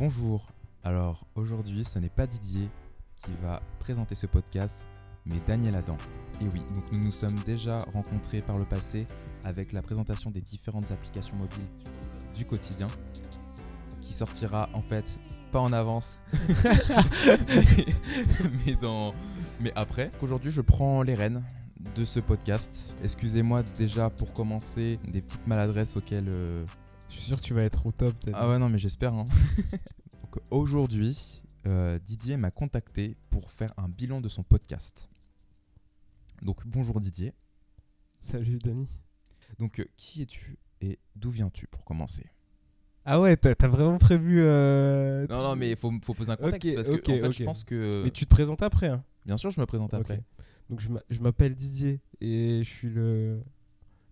Bonjour. Alors aujourd'hui, ce n'est pas Didier qui va présenter ce podcast, mais Daniel Adam. Et oui, donc nous nous sommes déjà rencontrés par le passé avec la présentation des différentes applications mobiles du quotidien, qui sortira en fait pas en avance, mais, après. Aujourd'hui, je prends les rênes de ce podcast. Excusez-moi déjà pour commencer des petites maladresses auxquelles euh, Je suis sûr que tu vas être au top. peut-être. ah ouais, non, mais j'espère. hein. Donc, Aujourd'hui, euh, Didier m'a contacté pour faire un bilan de son podcast. Donc bonjour Didier. Salut Dani. Donc euh, qui es-tu et d'où viens-tu pour commencer? Ah ouais, t'as vraiment prévu. euh, Non, tu- non, mais il faut, faut poser un contexte parce que ok, en fait, ok. je pense que. Mais tu te présentes après. Hein. Bien sûr, je me présente après. Donc je m'appelle Didier et je suis le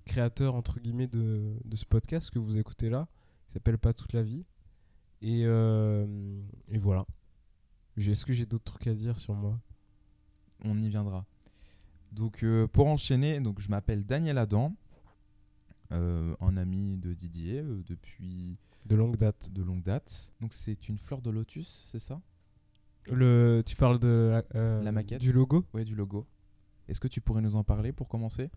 créateur entre guillemets de, de ce podcast que vous écoutez là, qui s'appelle Pas toute la vie. Et, euh, et voilà. Est-ce que j'ai d'autres trucs à dire sur moi? On y viendra. Donc euh, pour enchaîner, donc je m'appelle Daniel Adam, euh, un ami de Didier depuis De longue date. de longue date. Donc c'est une fleur de lotus, c'est ça? Le, tu parles de la, La maquette. du logo? Ouais, du logo. Est-ce que tu pourrais nous en parler pour commencer?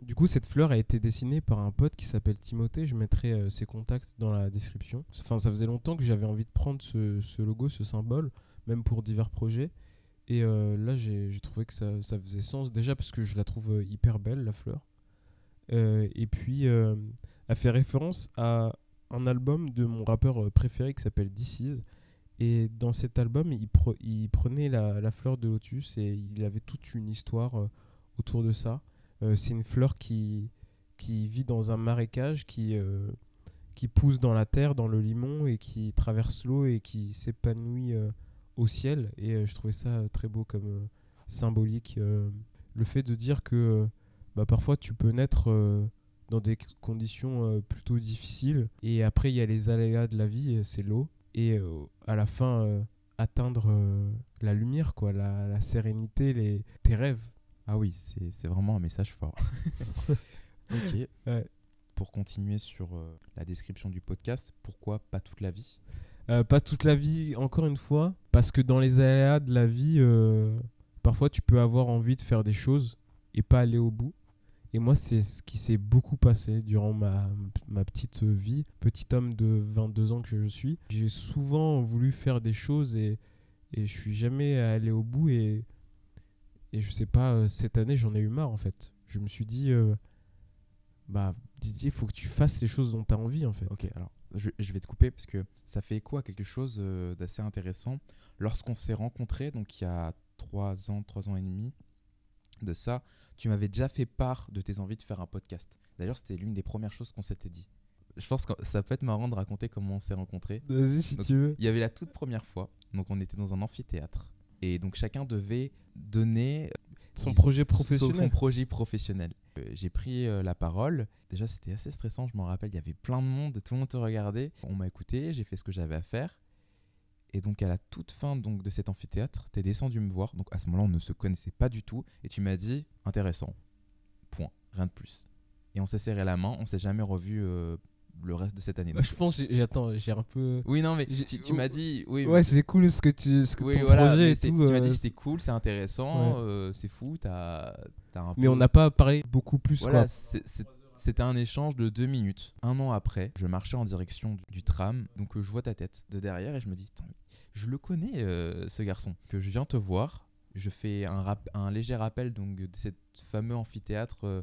Du coup, cette fleur a été dessinée par un pote qui s'appelle Timothée. Je mettrai euh, ses contacts dans la description. Enfin, ça faisait longtemps que j'avais envie de prendre ce, logo, ce symbole, même pour divers projets. Et euh, là, j'ai trouvé que ça, faisait sens. Déjà parce que je la trouve euh, hyper belle, la fleur. Et puis, elle fait référence à un album de mon rappeur préféré qui s'appelle Is. Et dans cet album, il, pre- il prenait la, fleur de lotus et il avait toute une histoire autour de ça. Euh, c'est une fleur qui, qui vit dans un marécage, qui, euh, qui pousse dans la terre, dans le limon, et qui traverse l'eau et qui s'épanouit euh, au ciel. Et je trouvais ça très beau comme symbolique. le fait de dire que bah, parfois tu peux naître dans des conditions plutôt difficiles, et après il y a les aléas de la vie, c'est l'eau, et à la fin atteindre la lumière, quoi, la, la sérénité, les, tes rêves. Ah oui, c'est vraiment un message fort. ok. Ouais. Pour continuer sur euh, la description du podcast, pourquoi pas toute la vie? Euh, pas toute la vie, encore une fois, parce que dans les aléas de la vie, euh, parfois tu peux avoir envie de faire des choses et pas aller au bout. Et moi, c'est ce qui s'est beaucoup passé durant ma, ma petite vie, petit homme de 22 ans que je suis. J'ai souvent voulu faire des choses et, et je suis jamais allé au bout. Et, et je sais pas, euh, cette année, j'en ai eu marre en fait. Je me suis dit, euh, bah Didier, faut que tu fasses les choses dont tu as envie en fait. Ok, alors je, je vais te couper parce que ça fait écho à quelque chose euh, d'assez intéressant. Lorsqu'on s'est rencontrés, donc il y a trois ans, trois ans et demi de ça, tu m'avais déjà fait part de tes envies de faire un podcast. D'ailleurs, c'était l'une des premières choses qu'on s'était dit. Je pense que ça peut être marrant de raconter comment on s'est rencontrés. Vas-y si Donc, tu veux. Il y avait la toute première fois, donc on était dans un amphithéâtre. Et donc chacun devait donner Son projet professionnel. Son projet professionnel. Euh, J'ai pris euh, la parole. Déjà, c'était assez stressant, je m'en rappelle. Il y avait plein de monde, tout le monde te regardait. On m'a écouté, j'ai fait ce que j'avais à faire. Et donc, à la toute fin donc, de cet amphithéâtre, tu es descendu me voir. Donc, à ce moment-là, on ne se connaissait pas du tout. Et tu m'as dit intéressant. Point. Rien de plus. Et on s'est serré la main. On s'est jamais revu euh, de cette année. Bah, je pense, j'attends, j'ai un peu. Oui, non, mais tu, tu m'as dit. Oui, Ouais, c'est cool ce que tu, ce que oui, ton voilà, projet mais et tout. Tu m'as euh, dit c'était cool, c'est intéressant, Ouais. euh, c'est fou, t'as as un mais peu- on n'a pas parlé beaucoup plus Voilà, c'était un échange de deux minutes. Un an après, je marchais en direction du, du tram, donc euh, je vois ta tête de derrière et je me dis, mais je le connais euh, ce garçon. Que je viens te voir, je fais un, rap- un léger rappel donc de cet fameux amphithéâtre euh,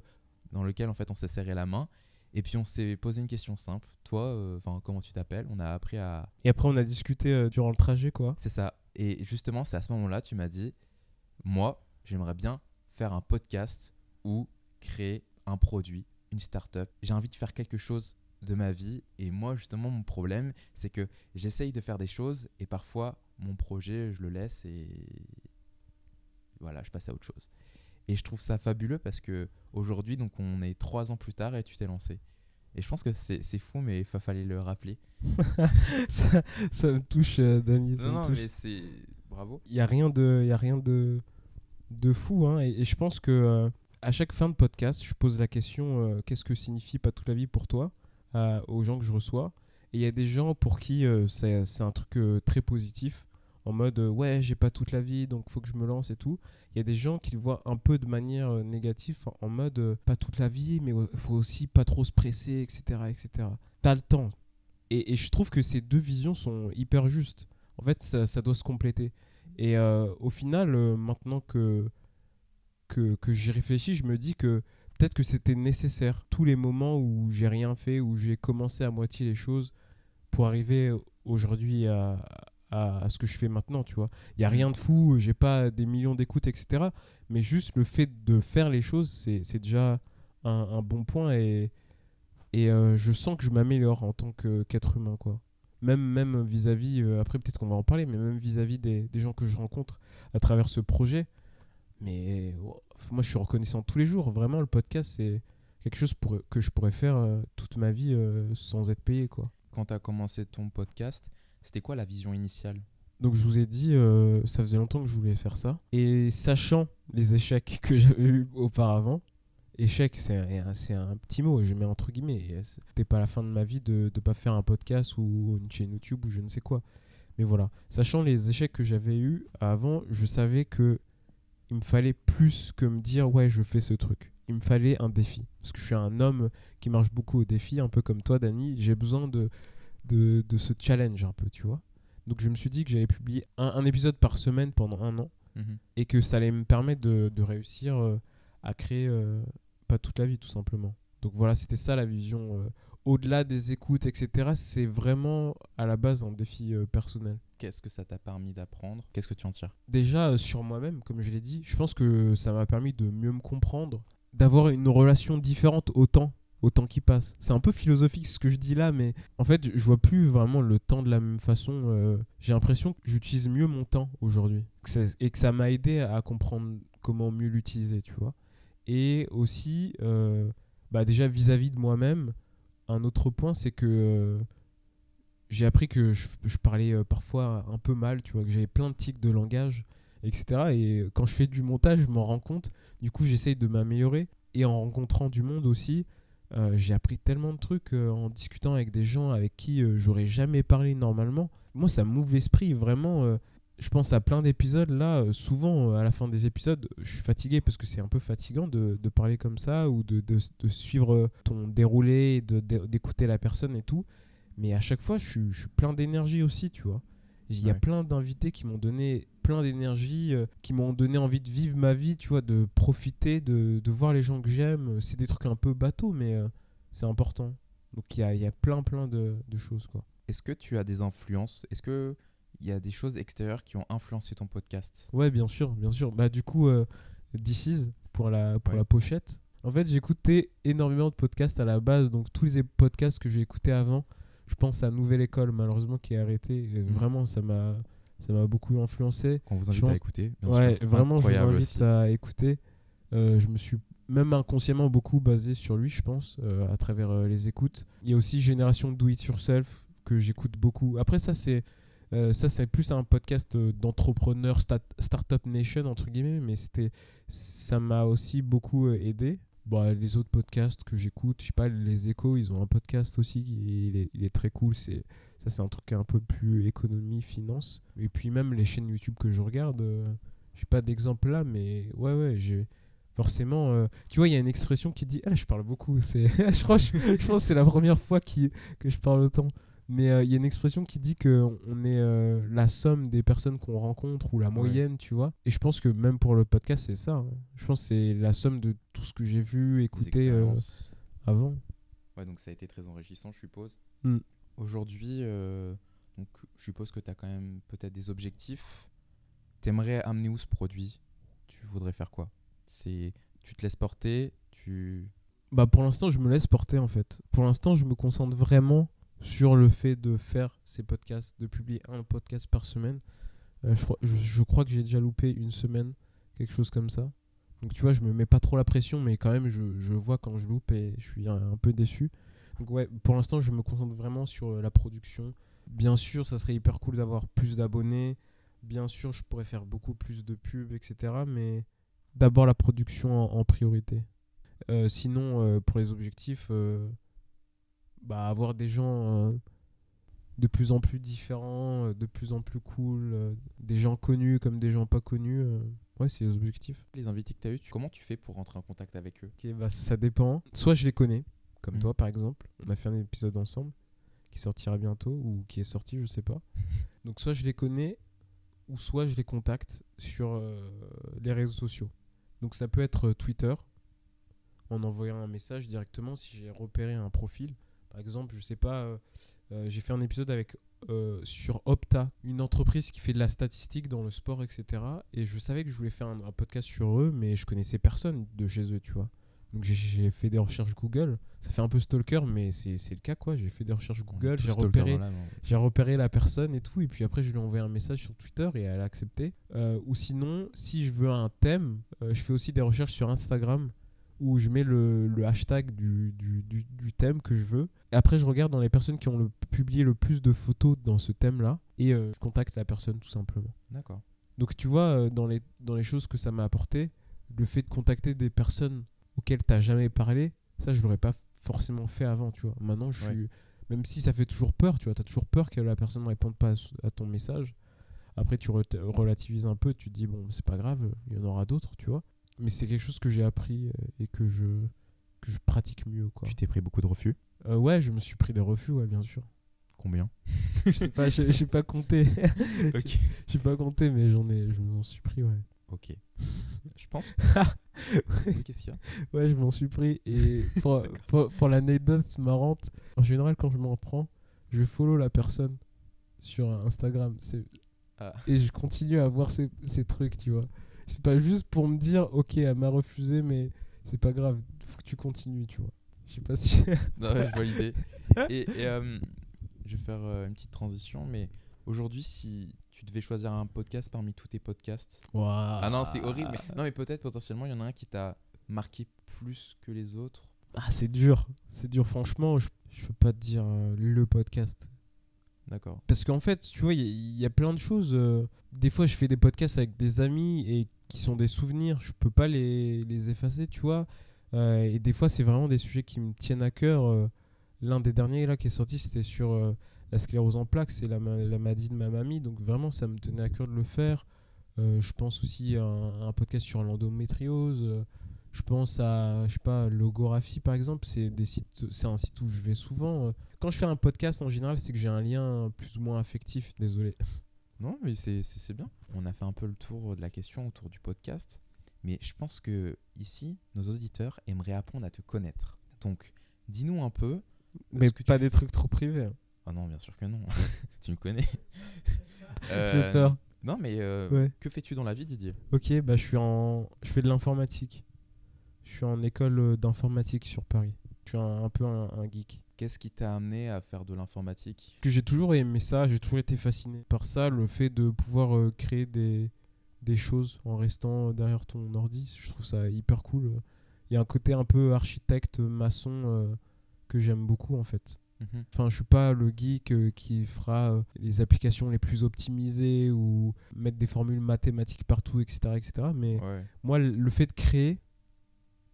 dans lequel en fait on s'est serré la main. Et puis on s'est posé une question simple. Toi, euh, enfin comment tu t'appelles? On a appris à, Et après, on a discuté euh, durant le trajet quoi. c'est ça. Et justement, c'est à ce moment-là, tu m'as dit, moi, j'aimerais bien faire un podcast ou créer un produit, une start-up. J'ai envie de faire quelque chose de ma vie. Et moi, justement, mon problème, c'est que j'essaye de faire des choses et parfois, mon projet, je le laisse et voilà, je passe à autre chose. Et je trouve ça fabuleux parce que aujourd'hui, donc on est trois ans plus tard et tu t'es lancé. Et je pense que c'est fou, mais il fa- fallait le rappeler. ça, ça me touche, euh, Dani. ça Non, non, touche. mais c'est. Bravo. Il y a rien de, y a rien de, de fou. Hein, et, et je pense que euh, à chaque fin de podcast, je pose la question euh, qu'est-ce que signifie pas toute la vie pour toi euh, aux gens que je reçois. Et il y a des gens pour qui c'est c'est un truc très positif, en mode euh, ouais, j'ai pas toute la vie, donc faut que je me lance et tout. Il y a des gens qui le voient un peu de manière euh, négative, en- mode euh, pas toute la vie, mais faut aussi pas trop se presser, etc. etc. T'as le temps. Et, je trouve que ces deux visions sont hyper justes. En fait, ça, doit se compléter. Et au final, maintenant que, que, que j'y réfléchis, je me dis que peut-être que c'était nécessaire. Tous les moments où j'ai rien fait, où j'ai commencé à moitié les choses pour arriver aujourd'hui à, à, ce que je fais maintenant, tu vois. Il n'y a rien de fou, j'ai pas des millions d'écoutes, etc. Mais juste le fait de faire les choses, c'est déjà un, bon point et, et euh, je sens que je m'améliore en tant qu'être humain, quoi. Même, même vis-à-vis, euh, après peut-être qu'on va en parler, mais même vis-à-vis des, des gens que je rencontre à travers ce projet. Mais oh, moi, je suis reconnaissant tous les jours. Vraiment, le podcast, c'est quelque chose pour, que je pourrais faire euh, toute ma vie sans être payé, quoi. Quand tu as commencé ton podcast, c'était quoi la vision initiale? Donc je vous ai dit, euh, ça faisait longtemps que je voulais faire ça. Et sachant les échecs que j'avais eu auparavant, échec c'est un, petit mot, je mets entre guillemets. et C'était pas la fin de ma vie de ne pas faire un podcast ou une chaîne YouTube ou je ne sais quoi. Mais voilà, sachant les échecs que j'avais eu avant, je savais que il me fallait plus que me dire ouais je fais ce truc. Il me fallait un défi. Parce que je suis un homme qui marche beaucoup au défi, un peu comme toi Dani. J'ai besoin de, de, de ce challenge un peu, tu vois. Donc je me suis dit que j'allais publier un, un épisode par semaine pendant un an Mhm. et que ça allait me permettre de, de réussir euh, à créer euh, pas toute la vie tout simplement. Donc voilà, c'était ça la vision. euh, Au-delà des écoutes, etc., c'est vraiment à la base un défi personnel. Qu'est-ce que ça t'a permis d'apprendre? Qu'est-ce que tu en tires? Déjà sur moi-même, comme je l'ai dit, je pense que ça m'a permis de mieux me comprendre, d'avoir une relation différente au temps, au temps qui passe. C'est un peu philosophique ce que je dis là, mais en fait, je vois plus vraiment le temps de la même façon. euh, J'ai l'impression que j'utilise mieux mon temps aujourd'hui et que ça m'a aidé à comprendre comment mieux l'utiliser, tu vois. Et aussi, euh, bah déjà vis-à-vis de moi-même, un autre point, c'est que euh, j'ai appris que je, je parlais parfois un peu mal, tu vois, que j'avais plein de tics de langage, etc. Et quand je fais du montage, je m'en rends compte. Du coup, j'essaye de m'améliorer. Et en rencontrant du monde aussi, euh, j'ai appris tellement de trucs euh, en discutant avec des gens avec qui euh, j'aurais jamais parlé normalement. Moi, ça m'ouvre l'esprit, vraiment. je pense à plein d'épisodes là. souvent, à la fin des épisodes, je suis fatigué parce que c'est un peu fatigant de, de parler comme ça ou de, de- de suivre ton déroulé, d'écouter la personne et tout. Mais à chaque fois, je suis, je suis plein d'énergie aussi, tu vois. Il y a Ouais. plein d'invités qui m'ont donné plein d'énergie, euh, qui m'ont donné envie de vivre ma vie, tu vois, de profiter, de, de voir les gens que j'aime. C'est des trucs un peu bateaux, mais euh, c'est important. Donc il y a, y a plein, plein de, de choses, quoi. Est-ce que tu as des influences? Est-ce que il y a des choses extérieures qui ont influencé ton podcast? Ouais, bien sûr, bien sûr. Bah, du coup, euh, This Is, pour la, pour Ouais. la pochette. En fait, j'écoutais énormément de podcasts à la base. Donc, tous les podcasts que j'ai écoutés avant, je pense à Nouvelle École, malheureusement, qui est arrêté. Mhm. Vraiment, ça m'a ça m'a beaucoup influencé. Qu'on vous invite pense- à écouter bien Ouais, sûr. vraiment, je vous Incroyable invite aussi. à écouter. Euh, je me suis même inconsciemment beaucoup basé sur lui, je pense, euh, à travers euh, les écoutes. Il y a aussi Génération Do It Yourself que j'écoute beaucoup. Après, ça, c'est ça c'est plus un podcast d'entrepreneurs, stat- Startup Nation, entre guillemets, mais c'était ça m'a aussi beaucoup aidé. Bon, les autres podcasts que j'écoute, je sais pas, les échos, ils ont un podcast aussi, qui il, est, il est très cool. C'est ça, c'est un truc un peu plus économie, finance. Et puis même les chaînes YouTube que je regarde, euh, j'ai pas d'exemple là, mais ouais, ouais, j'ai forcément. euh, tu vois, il y a une expression qui dit, ah, là, je parle beaucoup. C'est, je crois, je, je pense que c'est la première fois qui, que je parle autant. Mais euh, il y a une expression qui dit que on est euh, la somme des personnes qu'on rencontre ou la moyenne, tu vois. Et je pense que même pour le podcast, c'est ça. hein. Je pense que c'est la somme de tout ce que j'ai vu, écouté euh, avant. Ouais, donc ça a été très enrichissant, je suppose. Mm. Aujourd'hui, euh, donc je suppose que tu as quand même peut-être des objectifs. T'aimerais amener où ce produit? Tu voudrais faire quoi? C'est tu te laisses porter, tu Bah pour l'instant, je me laisse porter en fait. Pour l'instant, je me concentre vraiment sur le fait de faire ces podcasts, de publier un podcast par semaine. Euh, je, crois, que j'ai déjà loupé une semaine, quelque chose comme ça. Donc tu vois, je me mets pas trop la pression, mais quand même, je, vois quand je loupe et je suis un peu déçu. Donc ouais, pour l'instant, je me concentre vraiment sur euh, la production. Bien sûr, ça serait hyper cool d'avoir plus d'abonnés. Bien sûr, je pourrais faire beaucoup plus de pubs, etc. Mais d'abord la production en, en priorité. Euh, sinon, euh, pour les objectifs, euh, bah, avoir des gens de plus en plus différents, de plus en plus cool, des gens connus comme des gens pas connus. ouais, c'est les objectifs. Les invités que tu as eu, comment tu fais pour rentrer en contact avec eux? Bah, ça dépend. Soit je les connais, comme Mhm. toi par exemple. On a fait un épisode ensemble qui sortira bientôt ou qui est sorti, je sais pas. Donc soit je les connais ou soit je les contacte sur euh, les réseaux sociaux. Donc ça peut être euh, Twitter en envoyant un message directement si j'ai repéré un profil. Par exemple, je sais pas, euh, euh, j'ai fait un épisode avec sur Opta, une entreprise qui fait de la statistique dans le sport, etc. Et je savais que je voulais faire un, un podcast sur eux, mais je connaissais personne de chez eux, tu vois. Donc j'ai- fait des recherches Google. Ça fait un peu stalker, mais c'est le cas, quoi. J'ai fait des recherches Google, j'ai repéré, hein. j'ai repéré la personne et tout, et puis après je lui ai envoyé un message sur Twitter et elle a accepté. Euh, ou sinon, si je veux un thème, euh, je fais aussi des recherches sur Instagram où je mets le, le hashtag du, du, du- du thème que je veux. Et après, je regarde dans les personnes qui ont le, publié le plus de photos dans ce thème-là et euh, je contacte la personne tout simplement. D'accord. Donc tu vois, dans les, dans les choses que ça m'a apporté, le fait de contacter des personnes auxquelles tu n'as jamais parlé, ça je l'aurais pas forcément fait avant, tu vois. Maintenant, je Ouais. suis... Même si ça fait toujours peur, tu vois, tu as toujours peur que la personne ne réponde pas à, ton message. Après, tu re- relativises un peu, tu te dis, bon, c'est pas grave, il y en aura d'autres, tu vois. Mais c'est quelque chose que j'ai appris euh, et que je, que je pratique mieux, quoi. Tu t'es pris beaucoup de refus? Euh, ouais, je me suis pris des refus, ouais, bien sûr. Combien? Je sais pas, j'ai j'ai pas compté. Ok. j'ai pas compté, mais j'en ai, je m'en suis pris, ouais. Ok. Je pense. Qu'est-ce qu'il y a Ouais, je m'en suis pris. Et pour, pour, pour l'anecdote marrante, en général, quand je m'en prends, je follow la personne sur Instagram. C'est Ah. Et je continue à voir ces, ces trucs, tu vois. C'est pas juste pour me dire, ok, elle m'a refusé, mais c'est pas grave, faut que tu continues, tu vois. Je sais pas si. Non, ouais, je vois l'idée. Et, et, euh, je vais faire euh, une petite transition, mais aujourd'hui, si tu devais choisir un podcast parmi tous tes podcasts. Ah non, c'est horrible. Mais, non, mais peut-être potentiellement, il y en a un qui t'a marqué plus que les autres. Ah, c'est dur. C'est dur, franchement. Je, je peux pas te dire euh, le podcast. D'accord. Parce qu'en fait, tu vois, il y, a- il y a plein de choses. euh, des fois, je fais des podcasts avec des amis et qui sont des souvenirs. Je peux pas les, les effacer, tu vois. Euh, et des fois, c'est vraiment des sujets qui me tiennent à cœur. L'un des derniers là qui est sorti, c'était sur la sclérose en plaques. C'est la, la maladie de ma mamie. Donc vraiment, ça me tenait à cœur de le faire. Euh, je pense aussi à un, à un podcast sur l'endométriose. euh, je pense à, je sais pas, Logographie par exemple. C'est des sites, c'est un site où je vais souvent. euh, quand je fais un podcast en général, c'est que j'ai un lien plus ou moins affectif. Désolé. Non, mais c'est c'est- c'est bien. On a fait un peu le tour de la question autour du podcast. Mais je pense que ici, nos auditeurs aimeraient apprendre à te connaître. Donc, dis-nous un peu. Mais que pas des fais. trucs trop privés. Ah non, bien sûr que non. tu me connais. J'ai Euh, peur. Non, mais euh, Ouais. que fais-tu dans la vie, Didier? Ok, bah je suis en, je fais de l'informatique. Je suis en école euh, d'informatique sur Paris. Je suis un, un peu un, un geek. Qu'est-ce qui t'a amené à faire de l'informatique? Que j'ai toujours aimé ça, j'ai toujours été fasciné par ça, le fait de pouvoir euh, créer des, des choses en restant derrière ton ordi. Je trouve ça hyper cool. Il y a un côté un peu architecte, maçon euh, que j'aime beaucoup en fait. Mhm. Enfin, je suis pas le geek euh, qui fera euh, les applications les plus optimisées ou mettre des formules mathématiques partout, etc., etc. Mais Ouais. moi, le fait de créer,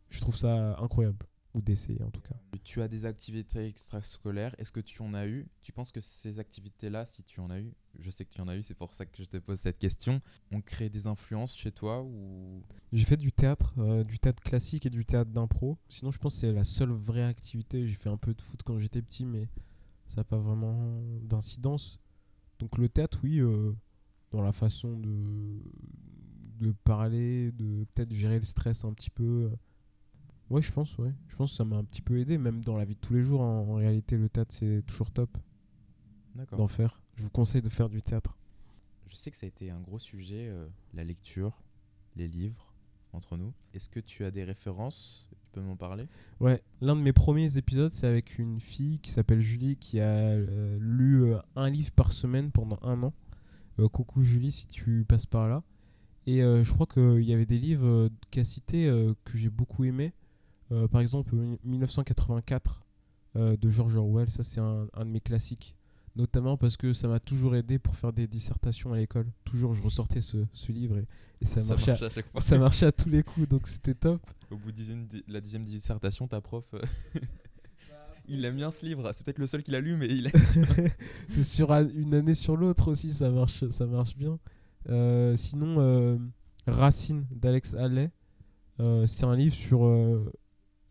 je trouve ça incroyable. Ou d'essayer en tout cas. Tu as des activités extrascolaires. Est-ce que tu en as eu? Tu penses que ces activités-là, si tu en as eu, je sais que tu en as eu, c'est pour ça que je te pose cette question, ont créé des influences chez toi ou J'ai fait du théâtre, euh, du théâtre classique et du théâtre d'impro. Sinon, je pense que c'est la seule vraie activité. J'ai fait un peu de foot quand j'étais petit, mais ça n'a pas vraiment d'incidence. Donc le théâtre, oui, euh, dans la façon de, de parler, de peut-être gérer le stress un petit peu. Ouais, je pense, ouais. Je pense que ça m'a un petit peu aidé, même dans la vie de tous les jours. En, en réalité, le théâtre, c'est toujours top D'accord. d'en faire. Je vous conseille de faire du théâtre. Je sais que ça a été un gros sujet, euh, la lecture, les livres, entre nous. Est-ce que tu as des références? Tu peux m'en parler? Ouais, l'un de mes premiers épisodes, c'est avec une fille qui s'appelle Julie qui a euh, lu euh, un livre par semaine pendant un an. Euh, coucou Julie, si tu passes par là. Et euh, je crois qu'il y avait des livres euh, qu'elle citait euh, que j'ai beaucoup aimé. Euh, par exemple, 1984 euh, de George Orwell, ça c'est un, un de mes classiques. Notamment parce que ça m'a toujours aidé pour faire des dissertations à l'école. Toujours, je ressortais ce, ce livre et, et ça, marchait à, à chaque fois. ça marchait à tous les coups, donc c'était top. Au bout de la dixième dissertation, ta prof, euh, il aime bien ce livre. C'est peut-être le seul qu'il a lu, mais il c'est sur un- une année sur l'autre aussi, ça marche, ça marche bien. Euh, sinon, Racine d'Alex euh, c'est un livre sur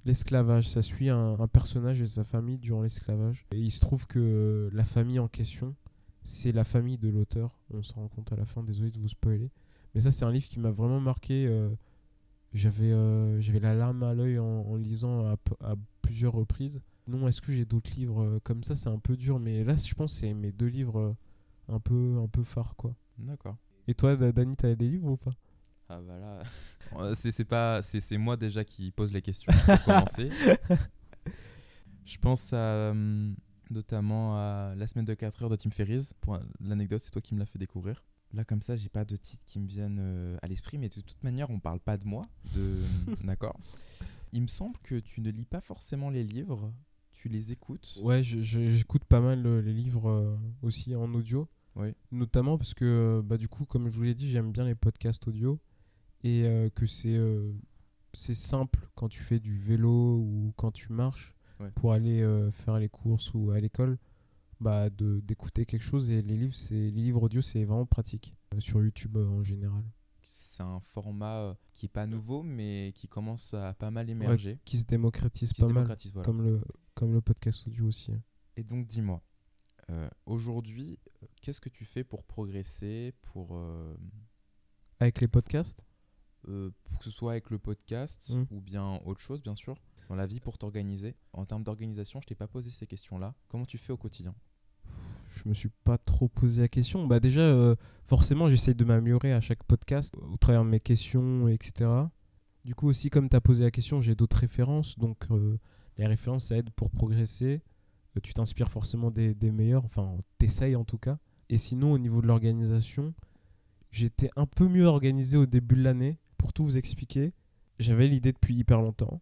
l'esclavage. Ça suit un, un personnage et sa famille durant l'esclavage. Et il se trouve que la famille en question, c'est la famille de l'auteur. On se rend compte à la fin, désolé de vous spoiler. Mais ça, c'est un livre qui m'a vraiment marqué. euh, j'avais, euh, j'avais la larme à l'œil en, en lisant à, plusieurs reprises. Non, est-ce que j'ai d'autres livres euh, comme ça? C'est un peu dur, mais là, je pense que c'est mes deux livres un peu, un peu phares, quoi. D'accord. Et toi, Da- Dani, t'as des livres ou pas? Ah bah là, c'est c'est pas, c'est moi déjà qui pose les questions pour commencer. Je pense à, hum, notamment à La semaine de 4 heures de Tim Ferriss. Pour l'anecdote, c'est toi qui me l'as fait découvrir. Là, comme ça, j'ai pas de titres qui me viennent euh, à l'esprit, mais de toute manière, on parle pas de moi. De... D'accord. Il me semble que tu ne lis pas forcément les livres, tu les écoutes. Ouais, j'écoute pas mal euh, les livres euh, aussi en audio. Oui. Notamment parce que, euh, bah, du coup, comme je vous l'ai dit, j'aime bien les podcasts audio. Et euh, que c'est euh, c'est simple quand tu fais du vélo ou quand tu marches Ouais. pour aller euh, faire les courses ou à l'école. Bah, de- d'écouter quelque chose et les livres c'est les livres audio c'est vraiment pratique sur YouTube en général C'est un format qui est pas nouveau, mais qui commence à pas mal émerger. qui se démocratise qui se pas mal voilà. comme le comme le podcast audio aussi hein. Et donc, dis-moi, aujourd'hui, qu'est-ce que tu fais pour progresser, pour, avec les podcasts? Euh, pour que ce soit avec le podcast Mm. ou bien autre chose, bien sûr, dans la vie pour t'organiser En termes d'organisation, je t'ai pas posé ces questions-là. Comment tu fais au quotidien? Je me suis pas trop posé la question. Bah déjà, euh, forcément, j'essaye de m'améliorer à chaque podcast au travers de mes questions, etc. Du coup aussi, comme tu as posé la question, j'ai d'autres références. Donc euh, les références, ça aide pour progresser. Euh, tu t'inspires forcément des, des meilleurs, enfin, t'essayes en tout cas. Et sinon, au niveau de l'organisation, j'étais un peu mieux organisé au début de l'année. Tout vous expliquer, j'avais l'idée depuis hyper longtemps.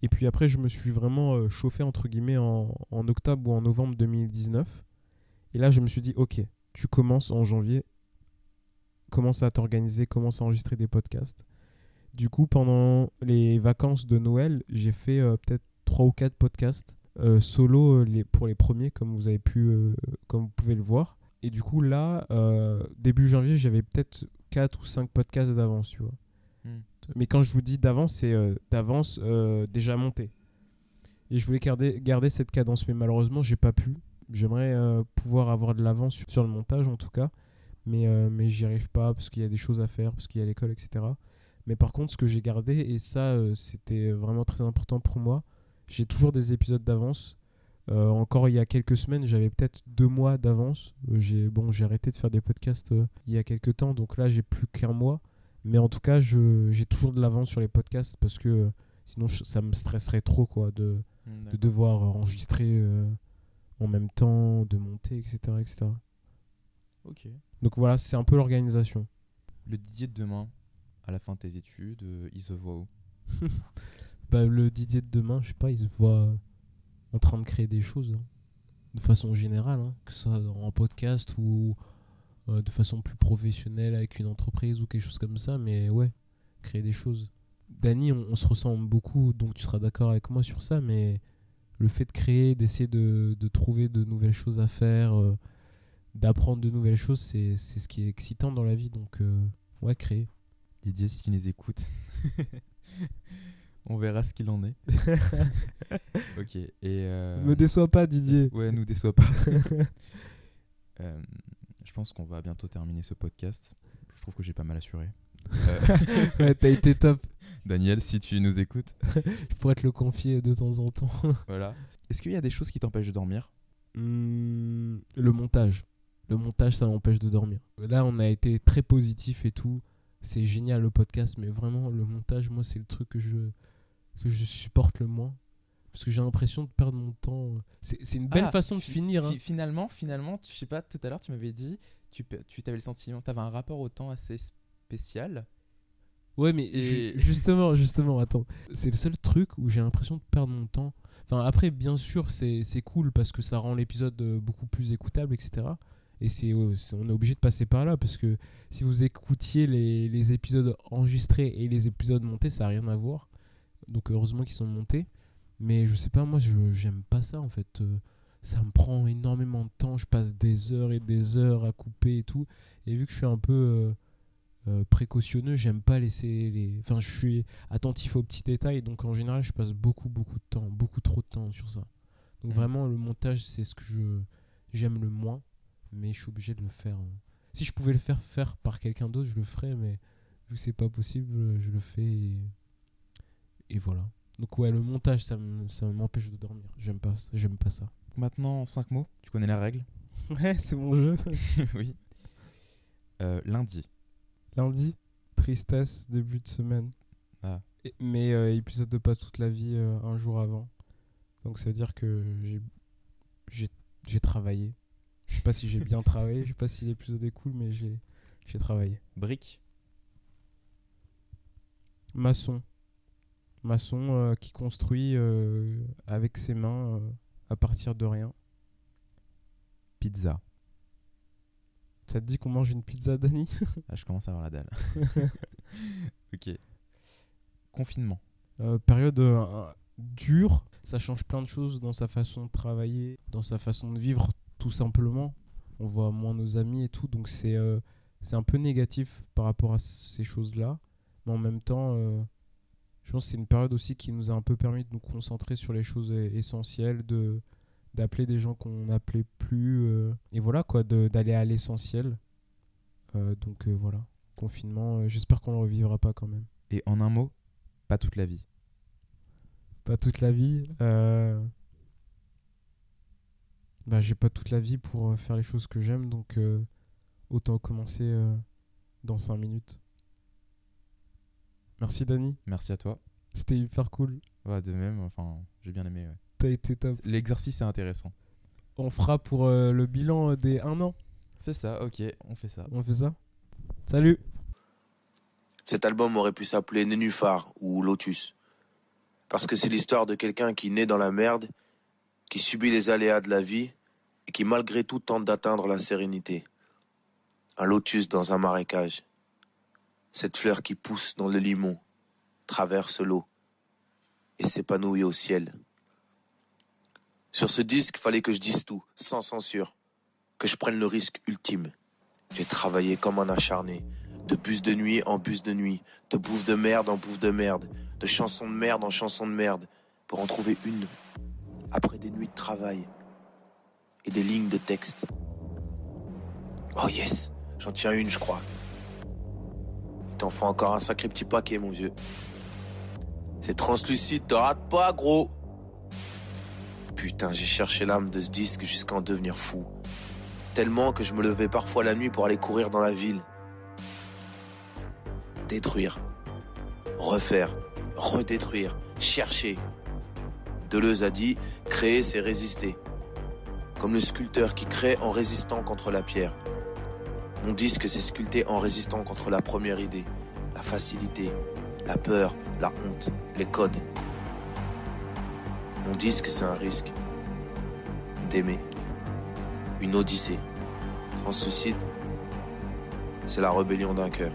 Et puis après, je me suis vraiment euh, chauffé, entre guillemets, en, octobre ou en novembre 2019. Et là, je me suis dit, ok, tu commences en janvier, commence à t'organiser, commence à enregistrer des podcasts. Du coup, pendant les vacances de Noël, j'ai fait euh, peut-être 3 ou 4 podcasts euh, solo pour les premiers, comme vous avez pu, comme vous pouvez le voir. Et du coup, là, début janvier, j'avais peut-être 4 ou 5 podcasts d'avance, tu vois. Mais quand je vous dis d'avance, c'est euh, d'avance euh, déjà monté. Et je voulais garder, garder cette cadence, mais malheureusement, j'ai pas pu. J'aimerais euh, pouvoir avoir de l'avance sur, sur le montage, en tout cas. Mais, mais j'y arrive pas parce qu'il y a des choses à faire, parce qu'il y a l'école, etc. Mais par contre, ce que j'ai gardé, et ça, c'était vraiment très important pour moi, j'ai toujours des épisodes d'avance. Encore il y a quelques semaines, j'avais peut-être deux mois d'avance. J'ai bon, j'ai arrêté de faire des podcasts il y a quelques temps, donc là j'ai plus qu'un mois. Mais en tout cas, j'ai toujours de l'avance sur les podcasts parce que euh, sinon je- ça me stresserait trop quoi de, de devoir enregistrer euh, en même temps, de monter, etc., etc. Ok. Donc voilà, c'est un peu l'organisation. Le Didier de demain, à la fin de tes études, euh, il se voit où? Bah, le Didier de demain, je sais pas, il se voit euh, en train de créer des choses hein. de façon générale, hein, que ce soit en podcast ou euh, de façon plus professionnelle avec une entreprise ou quelque chose comme ça, mais ouais, créer des choses. Dany, on, on se ressemble beaucoup, donc tu seras d'accord avec moi sur ça, mais le fait de créer, d'essayer de, de trouver de nouvelles choses à faire, euh, d'apprendre de nouvelles choses, c'est c'est ce qui est excitant dans la vie, donc euh, ouais, créer. Didier, si tu les écoutes, on verra ce qu'il en est. ok. Et euh, Me déçois pas, Didier. Ouais, nous déçois pas. Je pense qu'on va bientôt terminer ce podcast. Je trouve que j'ai pas mal assuré. Euh, ouais, t'as été top. Daniel, si tu nous écoutes, Je pourrais te le confier de temps en temps. voilà. Est-ce qu'il y a des choses qui t'empêchent de dormir? Hmm, le montage. Le montage, ça m'empêche de dormir. Là, on a été très positif et tout. C'est génial le podcast, mais vraiment, le montage, moi, c'est le truc que je, que je supporte le moins. Parce que j'ai l'impression de perdre mon temps. C'est c'est une belle Ah, façon de fi- finir. fi- hein. Finalement, finalement, tu- je sais pas, tout à l'heure, tu m'avais dit, tu, tu avais le sentiment, tu avais un rapport au temps assez spécial. Ouais, mais Et- justement, justement, attends. C'est le seul truc où j'ai l'impression de perdre mon temps. Enfin, après, bien sûr, c'est cool parce que ça rend l'épisode euh, beaucoup plus écoutable, etc. Et euh, c'est- on est obligé de passer par là parce que si vous écoutiez les, les épisodes enregistrés et les épisodes montés, ça n'a rien à voir. Donc, heureusement qu'ils sont montés. Mais je sais pas, moi, je j'aime pas ça en fait. Euh, ça me prend énormément de temps. Je passe des heures et des heures à couper et tout. Et vu que je suis un peu euh, euh, précautionneux, j'aime pas laisser les. Enfin, je suis attentif aux petits détails. Donc en général, je passe beaucoup, beaucoup de temps, beaucoup trop de temps sur ça. Donc Mhm. vraiment, le montage, c'est ce que je j'aime le moins. Mais je suis obligé de le faire. euh. Si je pouvais le faire faire par quelqu'un d'autre, je le ferais. Mais vu que c'est pas possible, je le fais. Et, et voilà. Donc ouais, le montage, ça me- ça m'empêche de dormir. J'aime pas, ça- j'aime pas ça. Maintenant, 5 mots. Tu connais la règle Ouais, c'est mon jeu. Oui. Euh, lundi. Lundi, tristesse, début de semaine. Ah. Et- mais euh, épisode de pas toute la vie euh, un jour avant. Donc ça veut dire que j'ai j'ai j'ai travaillé. Je sais pas si j'ai bien travaillé, je sais pas si l'épisode est cool, mais j'ai j'ai travaillé. Brique. Maçon. Maçon euh, qui construit euh, avec ses mains euh, à partir de rien. Pizza. Ça te dit qu'on mange une pizza, Dani? Ah, je commence à avoir la dalle. ok. Confinement. Euh, période euh, dure, ça change plein de choses dans sa façon de travailler, dans sa façon de vivre, tout simplement. On voit moins nos amis et tout, donc c'est euh, c'est un peu négatif par rapport à ces choses-là. Mais en même temps, je pense que c'est une période aussi qui nous a un peu permis de nous concentrer sur les choses e- essentielles, de d'appeler des gens qu'on n'appelait plus, euh, et voilà quoi, d'aller à l'essentiel. Euh, donc euh, voilà, confinement, j'espère qu'on le revivra pas quand même. Et en un mot, pas toute la vie. pas toute la vie. Bah, j'ai pas toute la vie pour faire les choses que j'aime, donc autant commencer dans 5 minutes. Merci Dani, Merci à toi. c'était hyper cool. Ouais, de même, enfin, j'ai bien aimé. ouais. T'as été top. L'exercice est intéressant. On fera pour euh, le bilan euh, des 1 an. C'est ça, ok, on fait ça. On fait ça Salut Cet album aurait pu s'appeler Nénuphar ou Lotus. Parce que c'est l'histoire de quelqu'un qui naît dans la merde, qui subit les aléas de la vie et qui malgré tout tente d'atteindre la sérénité. Un lotus dans un marécage. Cette fleur qui pousse dans le limon, traverse l'eau et s'épanouit au ciel. Sur ce disque, fallait que je dise tout, sans censure, que je prenne le risque ultime. J'ai travaillé comme un acharné, de bus de nuit en bus de nuit, de bouffe de merde en bouffe de merde, de chanson de merde en chanson de merde, pour en trouver une, après des nuits de travail et des lignes de texte. Oh yes, j'en tiens une, je crois. T'en faut encore un sacré petit paquet, mon vieux. C'est translucide, te rate pas, gros. Putain, j'ai cherché l'âme de ce disque jusqu'à en devenir fou. Tellement que je me levais parfois la nuit pour aller courir dans la ville. Détruire. Refaire. Redétruire. Chercher. Deleuze a dit créer, c'est résister. Comme le sculpteur qui crée en résistant contre la pierre. Mon disque, c'est sculpter en résistant contre la première idée, la facilité, la peur, la honte, les codes. Mon disque, c'est un risque d'aimer. Une odyssée. Translucide, c'est la rébellion d'un cœur.